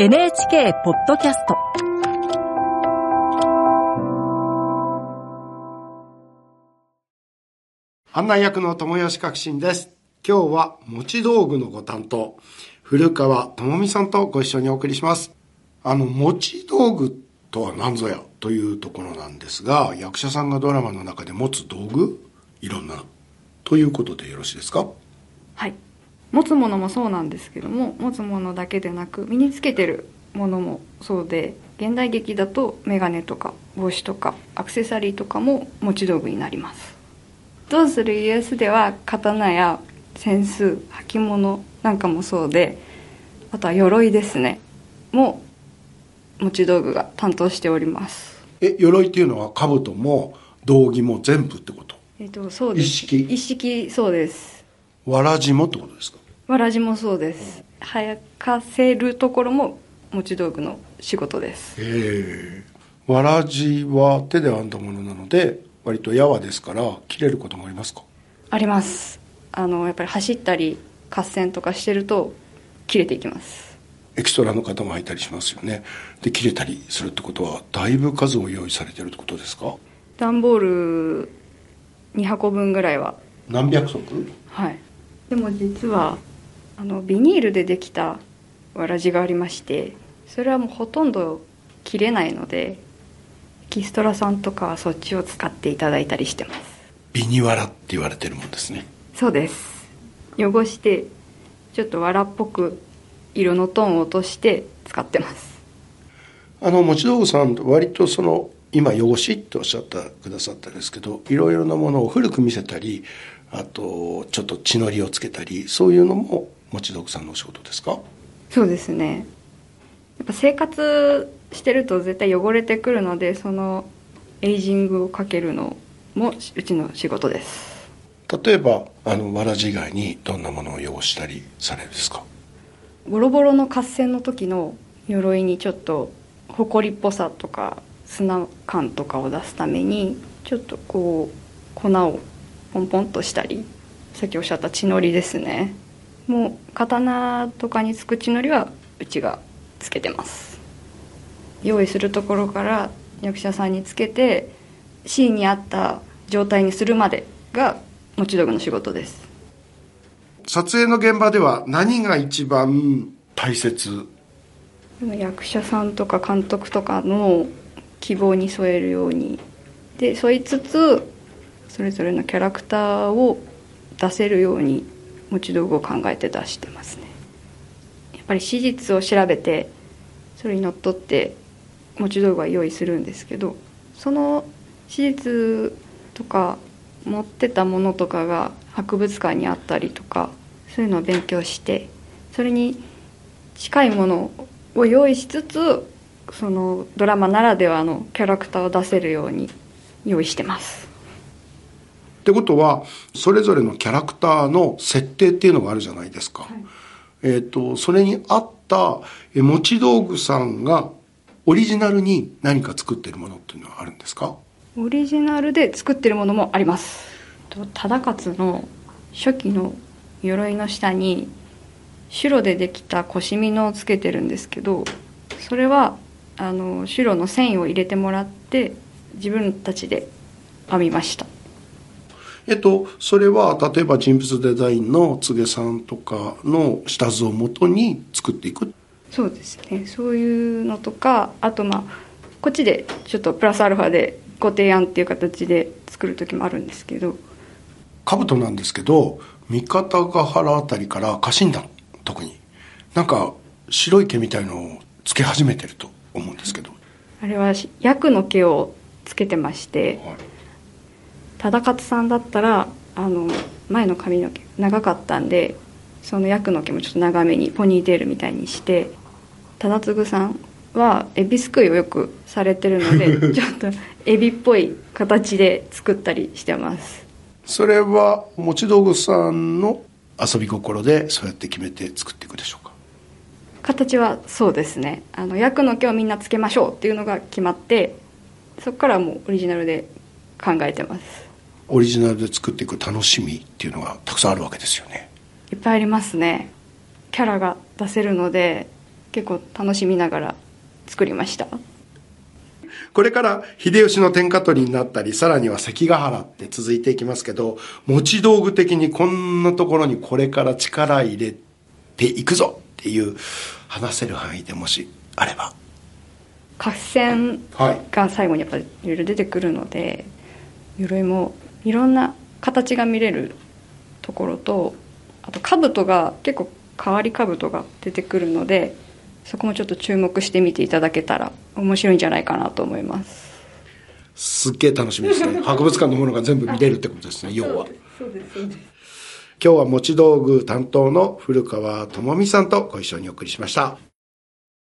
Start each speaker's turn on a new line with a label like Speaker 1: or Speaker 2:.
Speaker 1: NHK ポッドキャスト
Speaker 2: 案内役の友吉革新です。今日は持ち道具のご担当、古川智美さんとご一緒にお送りします。あの、持ち道具とは何ぞやというところなんですが、役者さんがドラマの中で持つ道具いろんな。ということでよろしいですか？
Speaker 3: はい持つものもそうなんですけども持つものだけでなく身につけてるものもそうで現代劇だと眼鏡とか帽子とかアクセサリーとかも持ち道具になります。どうする家康では刀や扇子履物なんかもそうであとは鎧ですね。も持ち道具が担当しております。
Speaker 2: え、鎧っていうのは兜も道着も全部ってこと？
Speaker 3: えっとそうです。
Speaker 2: 一式？
Speaker 3: 一式そうです
Speaker 2: わらじもってことですか？
Speaker 3: わらじもそうです。履かせるところも持ち道具の仕事です。
Speaker 2: ええ。わらじは手で編んだものなので、割とやわですから切れることもありますか？
Speaker 3: あります。あのやっぱり走ったり合戦とかしてると切れていきます。
Speaker 2: エキストラの方も履いたりしますよね。で切れたりするってことはだいぶ数を用意されてるってことですか？
Speaker 3: 段ボール2箱分ぐらいは。
Speaker 2: 何百足？
Speaker 3: はいでも実はあのビニールでできたわらじがありましてそれはもうほとんど切れないのでエキストラさんとかはそっちを使っていただいたりしてます。
Speaker 2: ビニワラって言われてるもんですね。
Speaker 3: そうです。汚してちょっと藁っぽく色のトーンを落として使ってます。
Speaker 2: あの持ち道具さん割とその今汚しっておっしゃったくださったんですけどいろいろなものを古く見せたりあとちょっと血のりをつけたりそういうのも持ち道具さんのお仕事ですか？
Speaker 3: そうですね。やっぱ生活してると絶対汚れてくるのでそのエイジングをかけるのもうちの仕事です。
Speaker 2: 例えばあのわらじ以外にどんなものを汚したりされるんですか？
Speaker 3: ボロボロの合戦の時の鎧にちょっと埃っぽさとか砂感とかを出すためにちょっとこう粉をポンポンとしたりさっきおっしゃった血のりですね。もう刀とかにつく血のりはうちがつけてます。用意するところから役者さんにつけてシーンに合った状態にするまでが持ち道具の仕事です。
Speaker 2: 撮影の現場では何が一番大切？
Speaker 3: 役者さんとか監督とかの希望に添えるように。で添いつつそれぞれのキャラクターを出せるように持ち道具を考えて出してますね。やっぱり史実を調べてそれにのっとって持ち道具は用意するんですけどその史実とか持ってたものとかが博物館にあったりとかそういうのを勉強してそれに近いものを用意しつつそのドラマならではのキャラクターを出せるように用意してます。
Speaker 2: ってことはそれぞれのキャラクターの設定っていうのがあるじゃないですか、えっ、とそれに合ったえ持ち道具さんがオリジナルに何か作ってるものっていうのはあるんですか？
Speaker 3: オリジナルで作ってるものもあります。と忠勝の初期の鎧の下に白でできた腰みのをつけてるんですけどそれはあの白の繊維を入れてもらって自分たちで編みました
Speaker 2: えっと、それは例えば人物デザインの柘植さんとかの下図をもとに作っていく。
Speaker 3: そうですね。そういうのとかあとまあこっちでちょっとプラスアルファでご提案っていう形で作る時もあるんですけど。
Speaker 2: 兜なんですけど三方ヶ原あたりから家臣団特になんか白い毛みたいのをつけ始めてると思うんですけど、
Speaker 3: あれはヤクの毛をつけてまして。
Speaker 2: はい
Speaker 3: 忠勝さんだったらあの前の髪の毛長かったんでそのヤクの毛もちょっと長めにポニーテールみたいにして忠次さんはエビすくいをよくされてるので ちょっとエビっぽい形で作ったりしてます。
Speaker 2: それは持ち道具さんの遊び心でそうやって決めて作っていくでしょうか？
Speaker 3: 形はそうですね。あのヤクの毛をみんなつけましょうっていうのが決まってそこからはもうオリジナルで考えてます
Speaker 2: オリジナルで作っていく楽しみっていうのがたくさんあるわけですよね
Speaker 3: いっぱいありますねキャラが出せるので結構楽しみながら作りました
Speaker 2: これから秀吉の天下取りになったり、さらには関ヶ原って続いていきますけど、持ち道具的にこんなところにこれから力入れていくぞっていう話せる範囲でもしあれば。
Speaker 3: 合戦
Speaker 2: はい。
Speaker 3: が最後にやっぱりいろいろ出てくるので鎧もいろんな形が見れるところとあと兜が結構変わり兜が出てくるのでそこもちょっと注目して見ていただけたら面白いんじゃないかなと思います
Speaker 2: すっげえ楽しみですね。博物館のものが全部見れるってことですね、要は。
Speaker 3: そうですそうです
Speaker 2: 今日は持ち道具担当の古川智美さんとご一緒にお送りしました。